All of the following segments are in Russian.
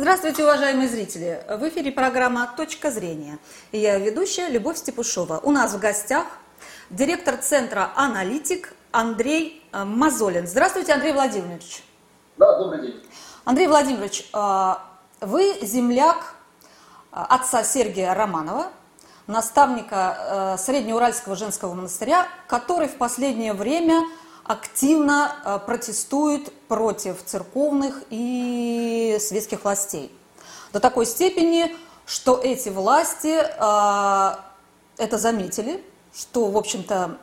Здравствуйте, уважаемые зрители! В эфире программа «Точка зрения». Я ведущая Любовь Степушова. У нас в гостях директор центра «Аналитик» Андрей э, Мазолин. Здравствуйте, Андрей Владимирович. Да, добрый день. Андрей Владимирович, э, вы земляк э, отца Сергия Романова, наставника Среднеуральского женского монастыря, который в последнее время активно протестует против церковных и светских властей. До такой степени, что эти власти это заметили, что, в общем-то,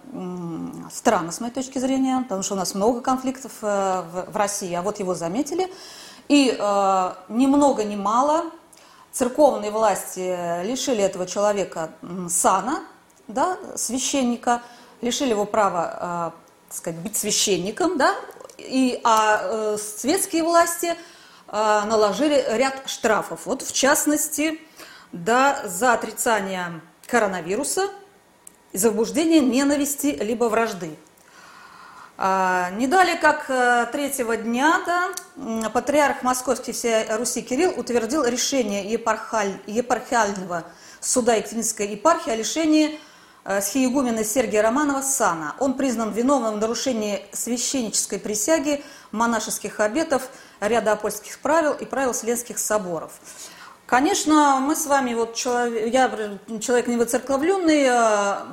странно с моей точки зрения, потому что у нас много конфликтов э, в России, а вот его заметили. И э, ни много ни мало церковные власти лишили этого человека сана, да, священника, лишили его права, э, сказать, быть священником, да, и, а светские власти наложили ряд штрафов. Вот в частности, да, за отрицание коронавируса – из-за возбуждения ненависти либо вражды. А, не далее, как э, третьего дня, да, патриарх Московский всей Руси Кирилл утвердил решение епархаль, епархиального суда Екатеринской епархии о лишении э, схиегумена Сергия Романова сана. Он признан виновным в нарушении священнической присяги, монашеских обетов, ряда апостольских правил и правил Вселенских соборов. Конечно, мы с вами, вот человек, я человек невыцерковленный, а,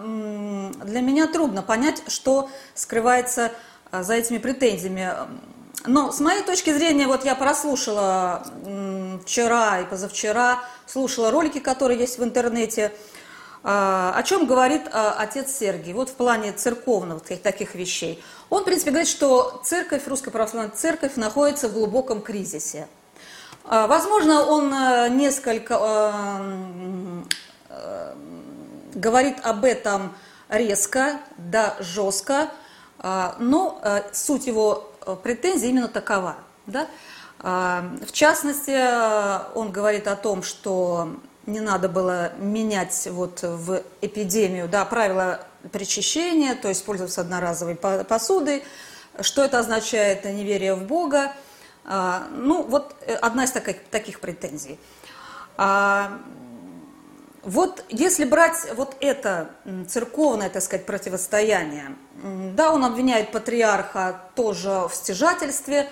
для меня трудно понять, что скрывается а, за этими претензиями. Но с моей точки зрения, вот я прослушала вчера и позавчера, слушала ролики, которые есть в интернете, о чем говорит отец Сергий, вот в плане церковных таких вещей. Он, в принципе, говорит, что церковь, русская православная церковь находится в глубоком кризисе. А, возможно, он э, несколько э, э, говорит об этом резко, да, жестко, а, но суть его претензий именно такова. Да? А, в частности, он говорит о том, что не надо было менять вот в эпидемию да, правила причащения, то есть пользоваться одноразовой посудой. Что это означает? Неверие в Бога. А, ну, вот э, одна из таких, таких претензий. А, вот если брать вот это церковное, так сказать, противостояние, да, он обвиняет патриарха тоже в стяжательстве,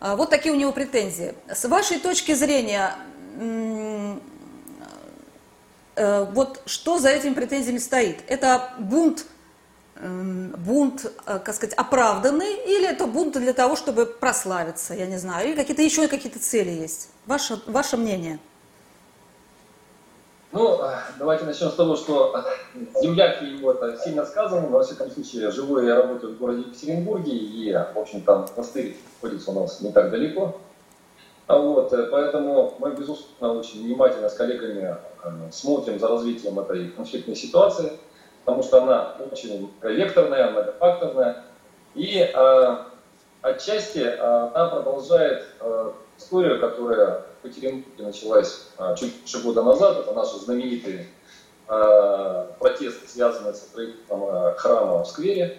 а, вот такие у него претензии. С вашей точки зрения, вот что за этими претензиями стоит? Это бунт Эм, бунт, э, как сказать, оправданный, или это бунт для того, чтобы прославиться, я не знаю, или какие-то еще какие-то цели есть? Ваше, ваше мнение? Ну, давайте начнем с того, что земляки его это сильно сказано, но, во всяком случае, живу я работаю в городе Екатеринбурге, и, в общем, там монастырь находится у нас не так далеко. А вот, э, поэтому мы, безусловно, очень внимательно с коллегами э, смотрим за развитием этой конфликтной ситуации – потому что она очень векторная, многофакторная. И э, отчасти э, она продолжает э, историю, которая в Екатеринбурге началась э, чуть больше года назад. Это наши знаменитые э, протесты, связанные с строительством э, храма в сквере.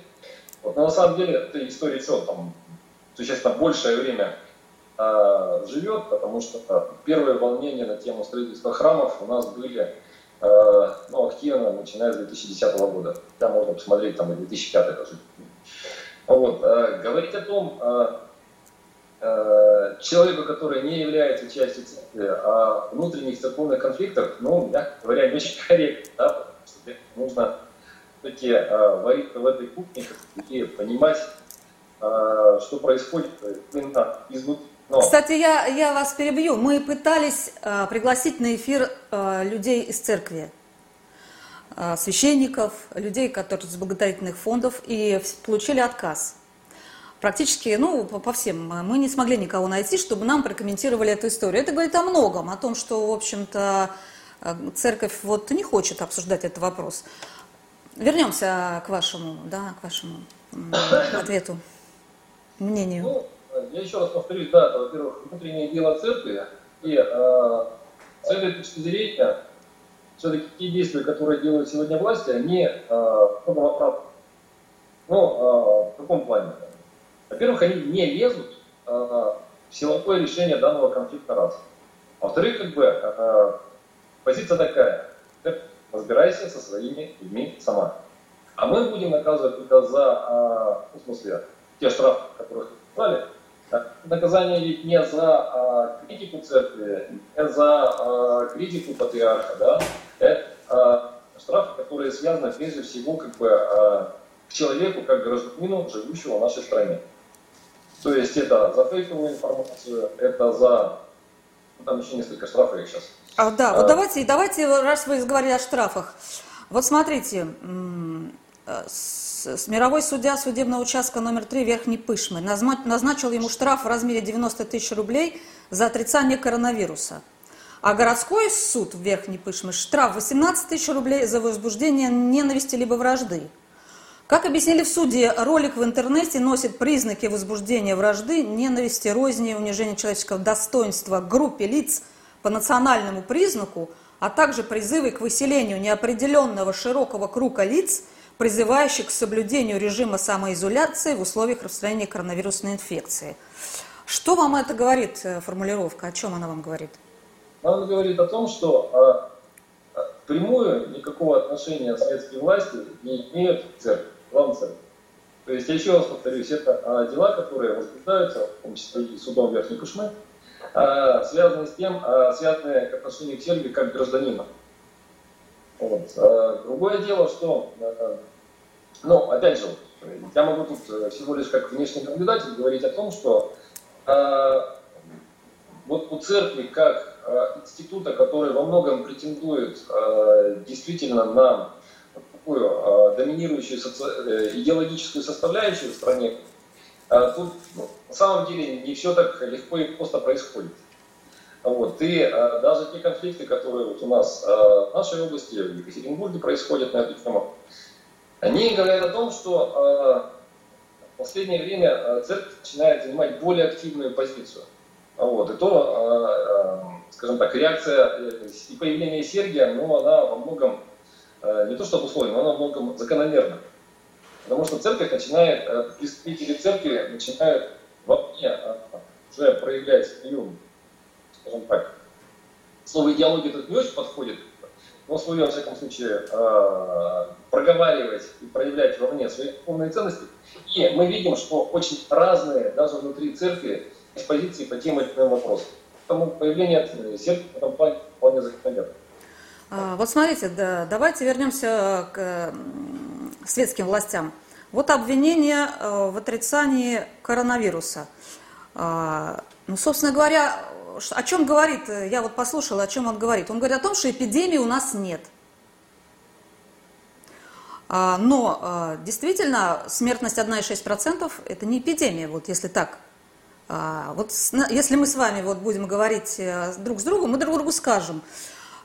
Вот, но на самом деле эта история что там существенно большее время э, живет, потому что э, первые волнения на тему строительства храмов у нас были Э, ну, активно, начиная с 2010 года. Там можно посмотреть, там и 2005 даже. Вот. Э, говорить о том, э, человеку, который не является частью церкви, о внутренних церковных конфликтах, ну, мягко говоря, не очень корректно, да, что нужно все-таки вариться в этой кухне и понимать, что происходит именно изнутри но... Кстати, я, я вас перебью. Мы пытались э, пригласить на эфир э, людей из церкви, э, священников, людей, которые из благотворительных фондов, и получили отказ. Практически, ну, по, по всем, мы не смогли никого найти, чтобы нам прокомментировали эту историю. Это говорит о многом, о том, что, в общем-то, э, церковь вот не хочет обсуждать этот вопрос. Вернемся к вашему, да, к вашему ответу, мнению. Ну, я еще раз повторюсь, да, это, во-первых, внутреннее дело церкви, и э, с этой точки зрения, все-таки те действия, которые делают сегодня власти, они э, оправданы. Ну, э, в каком плане? Во-первых, они не лезут э, в силовое решение данного конфликта раз. Во-вторых, как бы, позиция такая, разбирайся со своими людьми сама. А мы будем наказывать только за, ну, в смысле, те штрафы, которые сказали, наказание ведь не за а, критику церкви, не за а, критику патриарха, да, это а, штрафы, которые связаны прежде всего как бы а, к человеку, как гражданину, живущего в нашей стране. То есть это за фейковую информацию, это за... Ну, там еще несколько штрафов их сейчас. А, да, а, вот давайте, давайте, раз вы говорили о штрафах. Вот смотрите, э, с мировой судья судебного участка номер 3 Верхней Пышмы назначил ему штраф в размере 90 тысяч рублей за отрицание коронавируса. А городской суд в Верхней Пышме штраф 18 тысяч рублей за возбуждение ненависти либо вражды. Как объяснили в суде, ролик в интернете носит признаки возбуждения вражды, ненависти, розни, унижения человеческого достоинства группе лиц по национальному признаку, а также призывы к выселению неопределенного широкого круга лиц – призывающих к соблюдению режима самоизоляции в условиях распространения коронавирусной инфекции. Что вам это говорит, э, формулировка? О чем она вам говорит? Она говорит о том, что э, прямую никакого отношения светские власти не имеют к церкви, главной церкви. То есть, я еще раз повторюсь, это дела, которые возбуждаются, в том числе и судом Верхней Кушмы, связаны с тем, а, связанные к отношению к церкви как гражданина. Вот. Другое дело, что но, опять же, я могу тут э, всего лишь как внешний наблюдатель говорить о том, что э, вот у церкви как э, института, который во многом претендует э, действительно на такую э, доминирующую соци... Э, идеологическую составляющую в стране, э, тут ну, на самом деле не все так легко и просто происходит. Вот. И э, даже те конфликты, которые вот у нас э, в нашей области, в Екатеринбурге происходят на эту тему, они говорят о том, что э, в последнее время э, церковь начинает занимать более активную позицию. Вот. И то, э, скажем так, реакция и появление Сергия, ну, она во многом, не то что обусловлена, она во многом закономерна. Потому что церковь начинает, представители церкви начинают вообще уже проявлять свою, скажем так, слово идеология тут не очень подходит, но свое, во всяком случае, э, проговаривать и проявлять вовне свои духовные ценности. И мы видим, что очень разные, даже внутри церкви, позиции по тем или иным вопросам. Поэтому появление церкви в этом плане вполне закономерно. А, вот смотрите, да, давайте вернемся к светским властям. Вот обвинение э, в отрицании коронавируса. А, ну, собственно говоря, о чем говорит, э, я вот послушала, о чем он говорит. Он говорит о том, что эпидемии у нас нет. А, но а, действительно смертность 1,6% это не эпидемия, вот если так. А, вот если мы с вами вот будем говорить э, друг с другом, мы друг другу скажем,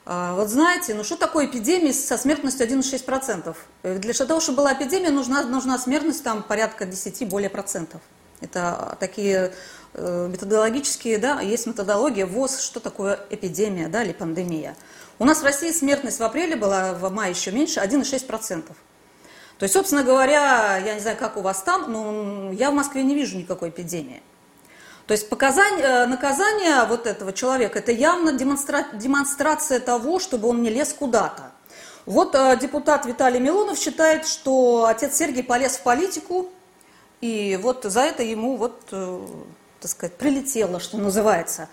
вот знаете, ну что такое эпидемия со смертностью 1,6%? Э, для того, чтобы была эпидемия, нужна, нужна смертность там порядка 10 более процентов. Это такие Э, методологические, да, есть методология ВОЗ, что такое эпидемия, да, или пандемия. У нас в России смертность в апреле была, в мае еще меньше, 1,6%. То есть, собственно говоря, я не знаю, как у вас там, но я в Москве не вижу никакой эпидемии. То есть показание, э, наказание вот этого человека, это явно демонстра, демонстрация того, чтобы он не лез куда-то. Вот э, депутат Виталий Милонов считает, что отец Сергий полез в политику, и вот за это ему вот так сказать, прилетело, что называется.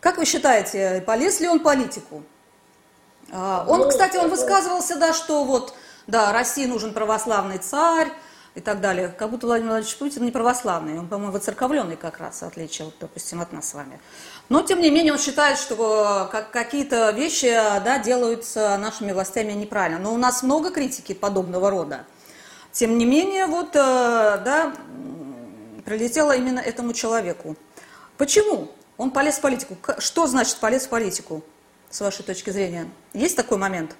Как вы считаете, полез ли он политику? А, он, ну, кстати, он высказывался, да, что вот, да, России нужен православный царь и так далее. Как будто Владимир Владимирович Путин не православный, он, по-моему, воцерковленный как раз, в отличие, вот, допустим, от нас с вами. Но, тем не менее, он считает, что какие-то вещи, да, делаются нашими властями неправильно. Но у нас много критики подобного рода. Тем не менее, вот, э, да, прилетело именно этому человеку. Почему? Он полез в политику. Что значит полез в политику, с вашей точки зрения? Есть такой момент?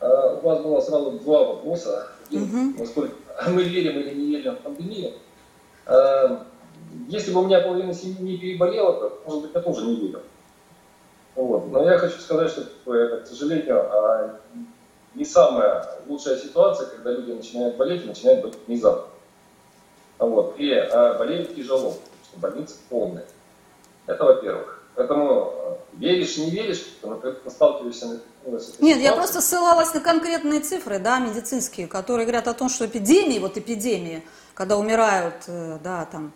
А, у вас было сразу два вопроса. угу. насколько мы верим или не верим в пандемию. А, если бы у меня половина семьи не переболела, то, может быть, я тоже не верю. Вот. Но я хочу сказать, что это, к сожалению, а, не самая лучшая ситуация, когда люди начинают болеть и начинают болеть внезапно. Вот. И э, болеют тяжело, потому что больницы полные. Это во-первых. Поэтому э, веришь, не веришь, но когда сталкиваешься этой Нет, я просто ссылалась на конкретные цифры, да, медицинские, которые говорят о том, что эпидемии, вот эпидемии, когда умирают, э, да, там,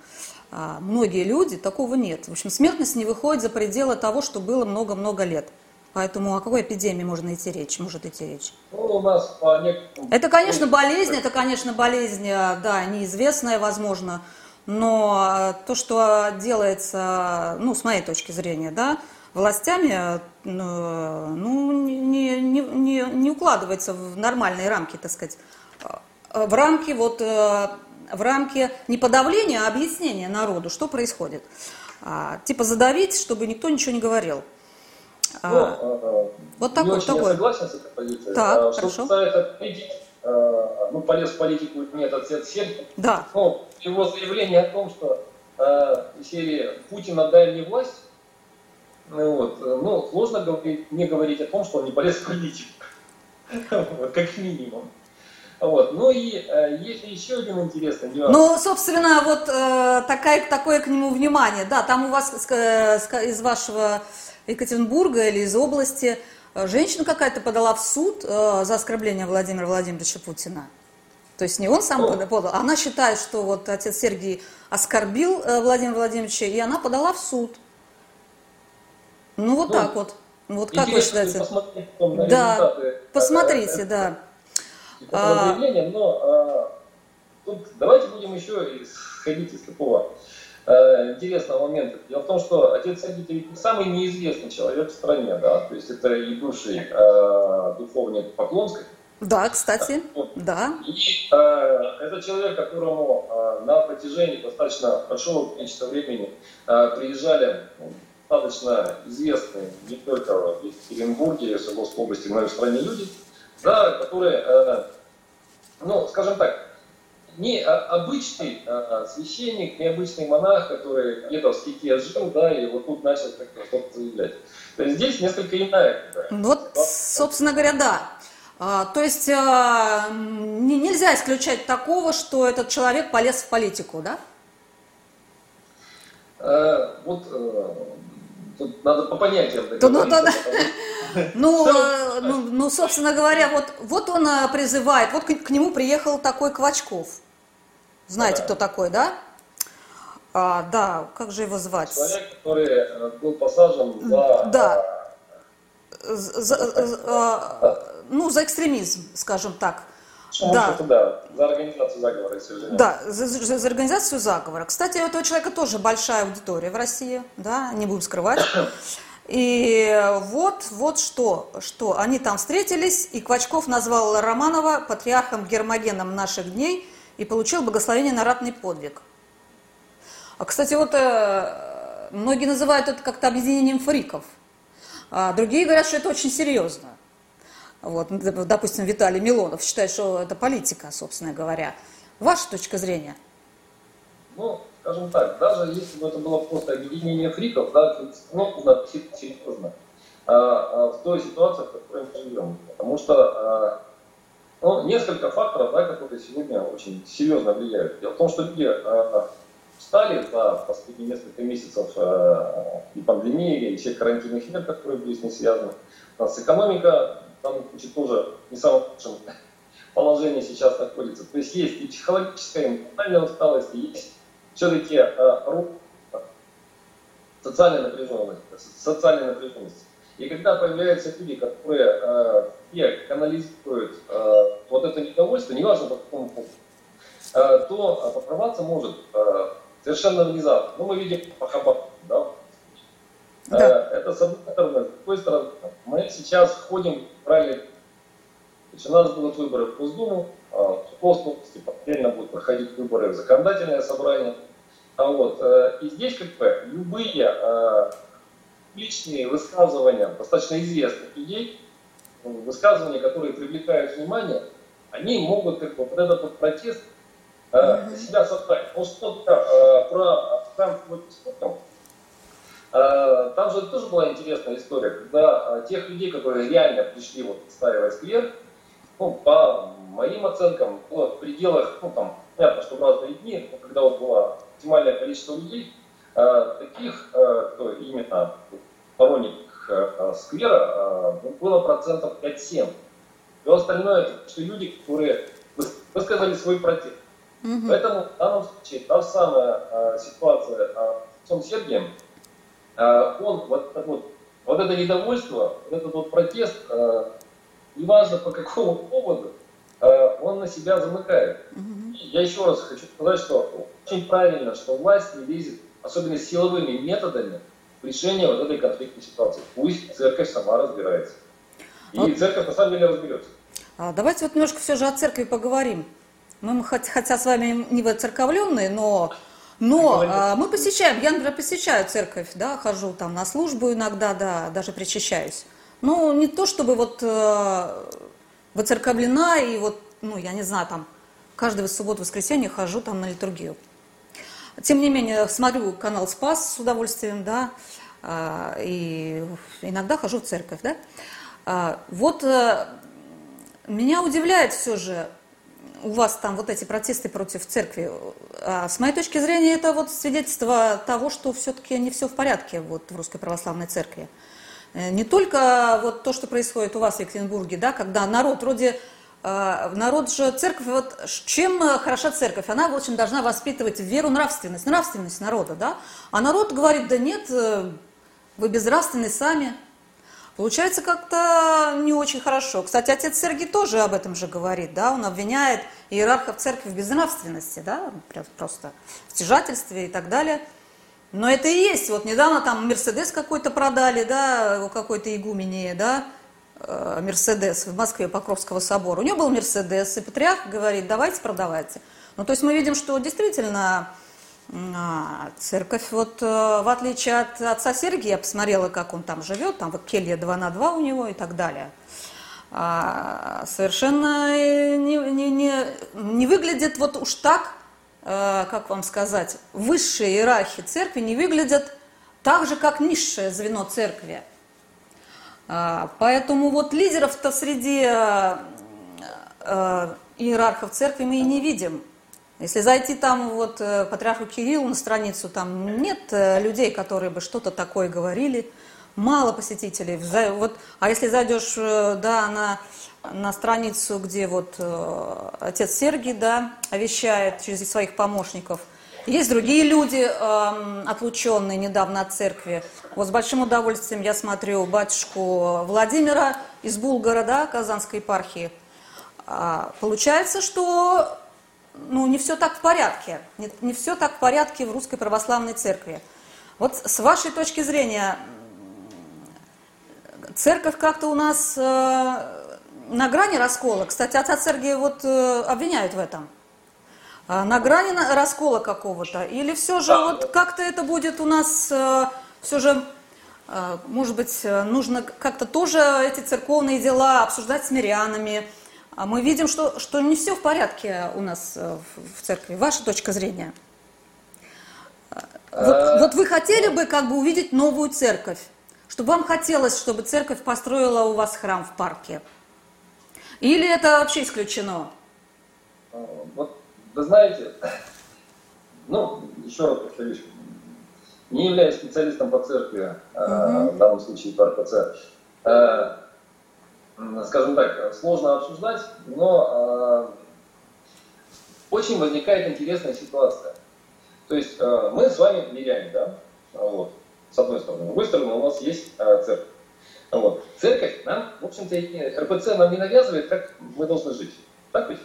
а, многие люди, такого нет. В общем, смертность не выходит за пределы того, что было много-много лет. Поэтому о какой эпидемии можно идти речь, может идти речь? Ну, у нас по некоторым... Это, конечно, болезнь, это, конечно, болезнь, э, да, неизвестная, возможно, но э, то, что делается, ну, с моей точки зрения, да, властями, ну, не, не, не, не укладывается в нормальные рамки, так сказать, в рамки вот в рамки не подавления, а объяснения народу, что происходит. А, типа задавить, чтобы никто ничего не говорил. А, ну, а, вот такой, такой. Я согласен с этой позицией. Так, а, что касается политики, а, ну, полез в политику нет ответ Сергей. Да. Ну, его заявление о том, что а, серии Путина дай мне власть, ну, вот, ну, сложно говорить, не говорить о том, что он не полез в политику. вот, как минимум. Вот. Ну и э, есть еще один интересный нюанс. Ну, собственно, вот э, такая, такое к нему внимание. Да, там у вас э, из вашего Екатеринбурга или из области э, женщина какая-то подала в суд э, за оскорбление Владимира Владимировича Путина. То есть не он сам ну, подал, а она считает, что вот отец Сергей оскорбил э, Владимира Владимировича, и она подала в суд. Ну вот ну, так вот. Вот как вы считаете? Да, посмотрите, да а... но а, тут давайте будем еще исходить из такого а, интересного момента. Дело в том, что отец Сергий самый неизвестный человек в стране, да, то есть это и бывший а, духовник Поклонской. Да, кстати, вот. да. И а, это человек, которому а, на протяжении достаточно большого количества времени а, приезжали достаточно известные не только в Екатеринбурге, в Свердловской области, но и в стране люди, да, которые, э, ну, скажем так, не обычный э, священник, не обычный монах, который где-то в стихе жил, да, и вот тут начал как-то что-то заявлять. То есть здесь несколько иная. Вот, собственно говоря, да. А, то есть а, не, нельзя исключать такого, что этот человек полез в политику, да? А, вот э, тут надо по понятиям договориться. Ну, ну, э, ну, ну, собственно говоря, вот, вот он призывает, вот к, к нему приехал такой Квачков. Знаете, кто такой, да? А, да, как же его звать? Человек, который э, был посажен за... Да. За, за, ну, за экстремизм, скажем так. Ну, да. да, за организацию заговора, если Да, за, за, за организацию заговора. Кстати, у этого человека тоже большая аудитория в России, да, не будем скрывать. И вот, вот что, что они там встретились, и Квачков назвал Романова патриархом Гермогеном наших дней и получил благословение на ратный подвиг. А, кстати, вот э, многие называют это как-то объединением фриков, а другие говорят, что это очень серьезно. Вот, допустим, Виталий Милонов считает, что это политика, собственно говоря. Ваша точка зрения? Ну, скажем так, даже если бы это было просто объединение фриков, да, ну, надо серьезно а, а, в той ситуации, в которой мы живем. Потому что а, ну, несколько факторов, да, которые сегодня очень серьезно влияют. Дело в том, что люди а, встали за последние несколько месяцев а, и пандемии, и всех карантинных мер, которые были с ней связаны. У нас экономика там значит, тоже не самом лучшем сейчас находится. То есть есть и психологическая, и ментальная усталость, и есть все-таки э, социальная напряженность, социальная напряженность. И когда появляются люди, которые э, канализируют э, вот это недовольство, неважно по какому поводу, э, то поправаться может э, совершенно внезапно. Ну, мы видим по Хабаровску, да? да. Э, это с одной стороны. С другой стороны, мы сейчас входим в правильный... У нас будут выборы в Госдуму, в Свердловской области параллельно будут проходить выборы в законодательное собрание. А вот, э, и здесь как бы любые э, личные высказывания достаточно известных людей, высказывания, которые привлекают внимание, они могут как бы вот этот вот протест э, себя создать. Ну что э, про Франкфурт э, там же тоже была интересная история, когда э, тех людей, которые реально пришли вот отстаивать сквер, ну, по моим оценкам, было в пределах, ну, там, понятно, что в разные дни, но когда вот было оптимальное количество людей, таких, э, кто именно сторонник сквера было процентов 5-7. Все остальное, что люди, которые высказали свой протест. Угу. Поэтому в данном случае та самая ситуация с отцом Сергием, он вот, вот, вот это недовольство, вот этот вот протест, неважно по какому поводу, он на себя замыкает. Угу. Я еще раз хочу сказать, что очень правильно, что власть не лезет, особенно силовыми методами, в решение вот этой конфликтной ситуации. Пусть церковь сама разбирается. И вот. церковь на самом деле разберется. А, давайте вот немножко все же о церкви поговорим. Мы, хотя с вами не воцерковленные, но, но а, мы посещаем, я, например, посещаю церковь, да, хожу там на службу иногда, да, даже причащаюсь. Ну, не то чтобы вот э, воцерковлена и вот, ну, я не знаю, там, каждую субботу-воскресенье хожу там на литургию. Тем не менее, смотрю канал «Спас» с удовольствием, да, а, и иногда хожу в церковь, да. А, вот э, меня удивляет все же, у вас там вот эти протесты против церкви. А, с моей точки зрения, это вот свидетельство того, что все-таки не все в порядке вот в Русской Православной Церкви. Э, не только вот то, что происходит у вас в Екатеринбурге, да, когда народ вроде народ же, церковь, вот чем э, хороша церковь? Она, в общем, должна воспитывать веру, нравственность, нравственность народа, да? А народ говорит, да нет, э, вы безнравственны сами. Получается как-то не очень хорошо. Кстати, отец Сергий тоже об этом же говорит, да? Он обвиняет иерархов церкви в безнравственности, да? Просто в стяжательстве и так далее. Но это и есть. Вот недавно там Мерседес какой-то продали, да, у какой-то игумени, да, Мерседес в Москве Покровского собора. У него был Мерседес, и патриарх говорит, давайте продавайте. Ну, то есть мы видим, что действительно а, церковь, вот э, в отличие от отца Сергия, я посмотрела, как он там живет, там вот келья 2 на 2 у него и так далее, а, совершенно не, не, не, не выглядит вот уж так, э, как вам сказать, высшие иерархии церкви не выглядят так же, как низшее звено церкви. А, поэтому вот лидеров-то среди э, э, иерархов церкви мы и не видим. Если зайти там вот э, патриарху Кириллу на страницу, там нет людей, которые бы что-то такое говорили, мало посетителей. Вот, а если зайдешь да, на, на страницу, где вот отец Сергий да, вещает через своих помощников – есть другие люди, э, отлученные недавно от церкви. Вот с большим удовольствием я смотрю батюшку Владимира из Булгара, да, Казанской епархии. А, получается, что ну, не все так в порядке. Не, не все так в порядке в Русской Православной Церкви. Вот с вашей точки зрения, церковь как-то у нас э, на грани раскола. Кстати, отца Сергия вот э, обвиняют в этом. А, на грани раскола какого-то? Или все же да. вот как-то это будет у нас э, все же, э, может быть, э, нужно как-то тоже эти церковные дела обсуждать с мирянами? А мы видим, что, что не все в порядке у нас в церкви. Ваша точка зрения? Вот, вот вы хотели бы как бы увидеть новую церковь? Чтобы вам хотелось, чтобы церковь построила у вас храм в парке? Или это вообще исключено? Вот вы знаете, ну, еще раз повторюсь, не являюсь специалистом по церкви, uh-huh. в данном случае по РПЦ, э, скажем так, сложно обсуждать, но э, очень возникает интересная ситуация. То есть мы с вами миряне, да, вот, с одной стороны. С другой стороны, у нас есть церковь. Вот. Церковь нам, в общем-то, РПЦ нам не навязывает, как мы должны жить. Так ведь?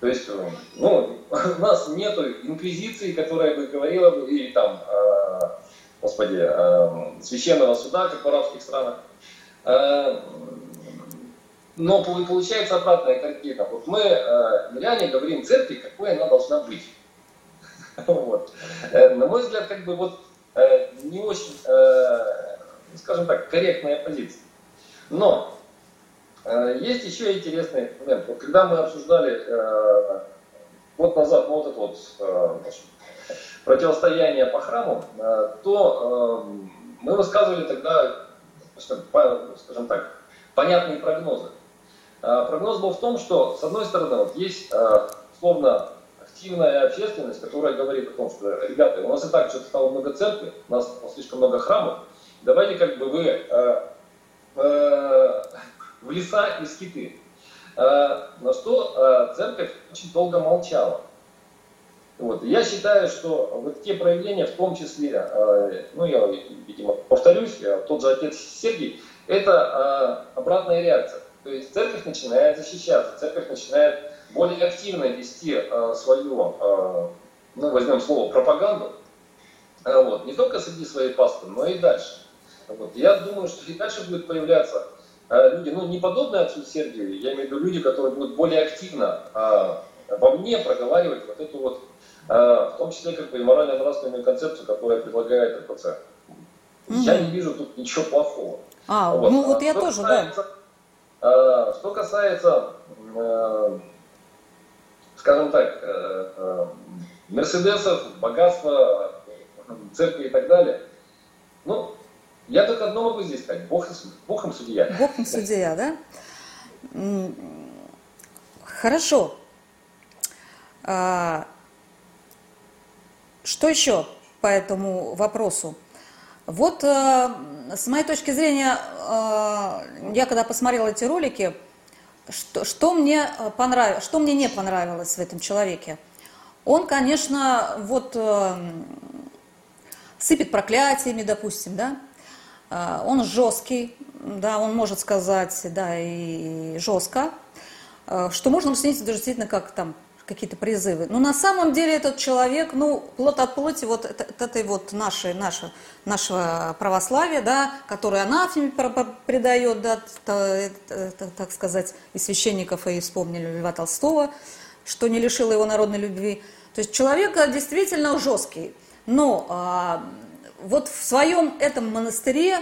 То есть, э, ну, у нас нет инквизиции, которая бы говорила или там, э, господи, э, священного суда, как в арабских странах. Э, но получается обратная картина. Вот мы, э, миряне, говорим церкви, какой она должна быть. Вот. Э, на мой взгляд, как бы вот не очень, скажем так, корректная позиция. Но есть еще интересный момент. Вот когда мы обсуждали э, год назад ну, вот это вот э, противостояние по храму, э, то э, мы высказывали тогда, скажем так, понятные прогнозы. Э, прогноз был в том, что, с одной стороны, вот есть э, словно активная общественность, которая говорит о том, что, ребята, у нас и так что-то стало много церкви, у нас слишком много храмов, давайте как бы вы э, э, леса и скиты. Э, на что э, церковь очень долго молчала. Вот. Я считаю, что вот те проявления, в том числе, э, ну я, видимо, повторюсь, тот же отец Сергий, это обратная реакция. То есть церковь начинает защищаться, церковь начинает более активно вести свою, ну возьмем слово, пропаганду, вот, не только среди своей пасты, но и дальше. Вот. Я думаю, что и дальше будет появляться люди, ну не подобные отцу Сергию, я имею в виду люди, которые будут более активно э, во мне проговаривать вот эту вот а, в том числе как бы и морально-нравственную концепцию, которую предлагает РПЦ. Mm-hmm. Я не вижу тут ничего плохого. А, вот. ну вот я что тоже, касается, да. Что касается, э, скажем так, э, э, мерседесов, богатства, церкви и так далее, ну, я только одно могу здесь сказать, Бог, Бог им судья. Бог им судья, да? Хорошо. А, что еще по этому вопросу? Вот э, с моей точки зрения, э, я когда посмотрела эти ролики, что, что, мне понравилось, что мне не понравилось в этом человеке? Он, конечно, вот э, сыпет проклятиями, допустим, да, э, он жесткий, да, он может сказать, да, и жестко, э, что можно расценить действительно как там какие-то призывы. Но на самом деле этот человек, ну, плод от плоти вот этой вот нашей, нашей, нашего православия, да, которое анафеме предает, да, так сказать, и священников, и вспомнили Льва Толстого, что не лишило его народной любви. То есть человек действительно жесткий. Но а, вот в своем этом монастыре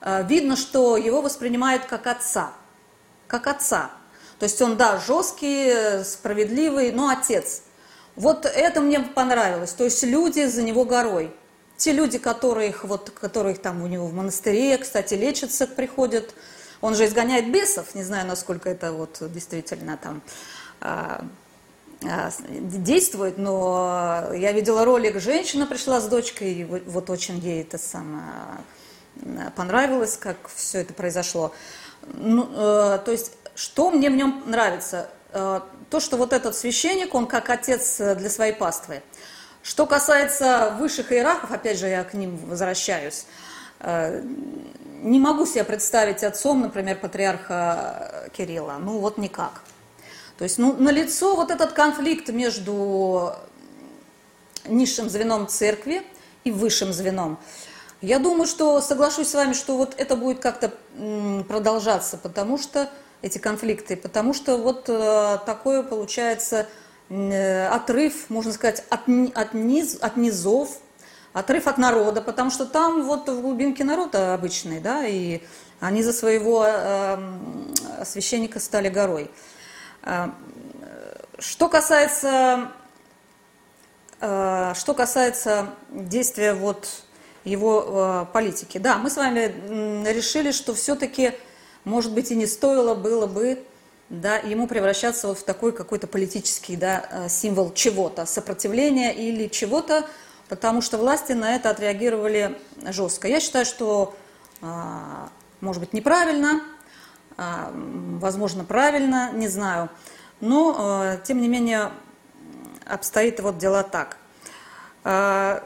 а, видно, что его воспринимают как отца. Как отца. То есть он, да, жесткий, справедливый, но отец. Вот это мне понравилось. То есть люди за него горой. Те люди, которых, вот, которых там у него в монастыре, кстати, лечатся, приходят. Он же изгоняет бесов, не знаю, насколько это вот действительно там а, действует, но я видела ролик, женщина пришла с дочкой, и вот, вот очень ей это самое понравилось, как все это произошло. Ну, э, то есть что мне в нем нравится? Э, то, что вот этот священник, он как отец э, для своей паствы. Что касается высших иерархов, опять же, я к ним возвращаюсь, э, не могу себе представить отцом, например, патриарха Кирилла. Ну, вот никак. То есть, ну, налицо вот этот конфликт между низшим звеном церкви и высшим звеном. Я думаю, что соглашусь с вами, что вот это будет как-то продолжаться, потому что эти конфликты, потому что вот э, такое получается э, отрыв, можно сказать, от, от, низ, от низов, отрыв от народа, потому что там вот в глубинке народ обычный, да, и они за своего э, священника стали горой. Э, что касается, э, что касается действия вот его э, политики, да, мы с вами решили, что все-таки может быть, и не стоило было бы да, ему превращаться вот в такой какой-то политический да, э, символ чего-то, сопротивления или чего-то, потому что власти на это отреагировали жестко. Я считаю, что, а, может быть, неправильно, возможно, правильно, не знаю, но, э, тем не менее, обстоит вот дела так. А,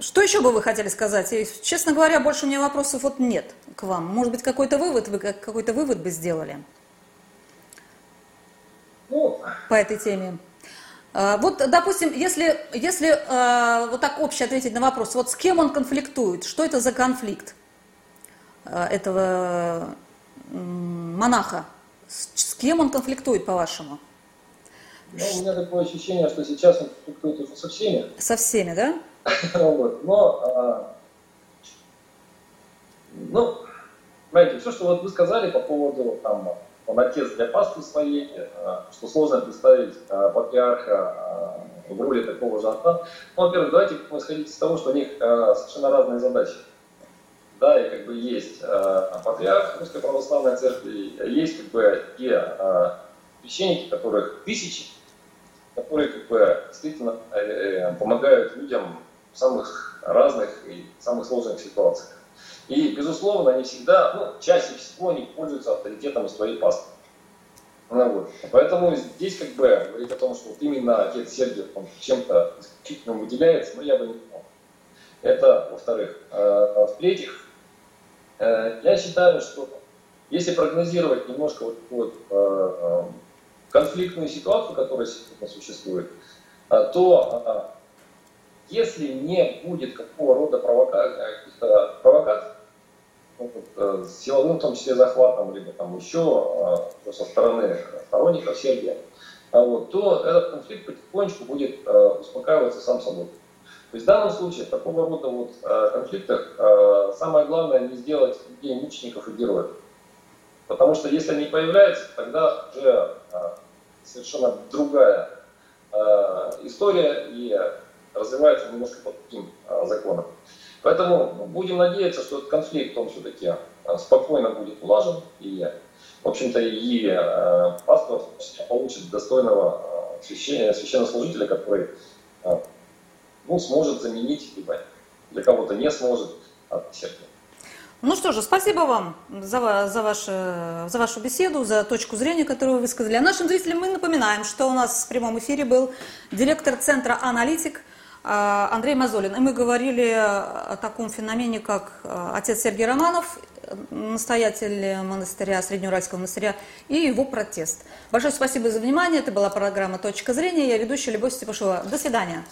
что еще бы вы хотели сказать? И, честно говоря, больше у меня вопросов вот нет к вам. Может быть, какой-то вывод вы какой-то вывод бы сделали ну, по этой теме? А, вот, допустим, если, если а, вот так обще ответить на вопрос, вот с кем он конфликтует, что это за конфликт а, этого монаха? С кем он конфликтует, по-вашему? Ну, у меня такое ощущение, что сейчас он конфликтует уже со всеми. Со всеми, да? вот. Но ну, знаете, все, что вот вы сказали по поводу там, он отец для пасты своей, э, что сложно представить э, патриарха э, в роли такого же отца. Ну, во-первых, давайте исходить из того, что у них совершенно разные задачи. Да, и как бы есть патриарх Русской Православной Церкви, есть как бы те священники, которых тысячи, которые как бы действительно помогают людям в самых разных и самых сложных ситуациях. И, безусловно, они всегда, ну, чаще всего они пользуются авторитетом из твоей пасты. Ну, вот. Поэтому здесь как бы говорить о том, что вот именно отец Сергий он чем-то исключительно выделяется, ну, я бы не понял. Это, во-вторых. А, в-третьих, э, я считаю, что если прогнозировать немножко вот, вот э, конфликтную ситуацию, которая сегодня существует, э, то если не будет какого рода провока... провокаций, ну, силовым, в том числе захватом, либо там еще со стороны сторонников Сергия, вот, то этот конфликт потихонечку будет успокаиваться сам собой. То есть в данном случае, в такого рода вот, э, конфликтах, э, самое главное не сделать людей мучеников и героев. Потому что если они появляются, тогда уже э, совершенно другая история и развивается немножко по другим законам. Поэтому будем надеяться, что этот конфликт, он все-таки спокойно будет улажен, и, в общем-то, и паствор получит достойного священнослужителя, который ну, сможет заменить, либо для кого-то не сможет от сердца. Ну что же, спасибо вам за, за, ваше, за вашу беседу, за точку зрения, которую вы высказали. А нашим зрителям мы напоминаем, что у нас в прямом эфире был директор Центра «Аналитик» а, Андрей Мазолин. И мы говорили о таком феномене, как а, отец Сергей Романов, настоятель монастыря, Среднеуральского монастыря, и его протест. Большое спасибо за внимание. Это была программа «Точка зрения». Я ведущая Любовь Степашова. До свидания.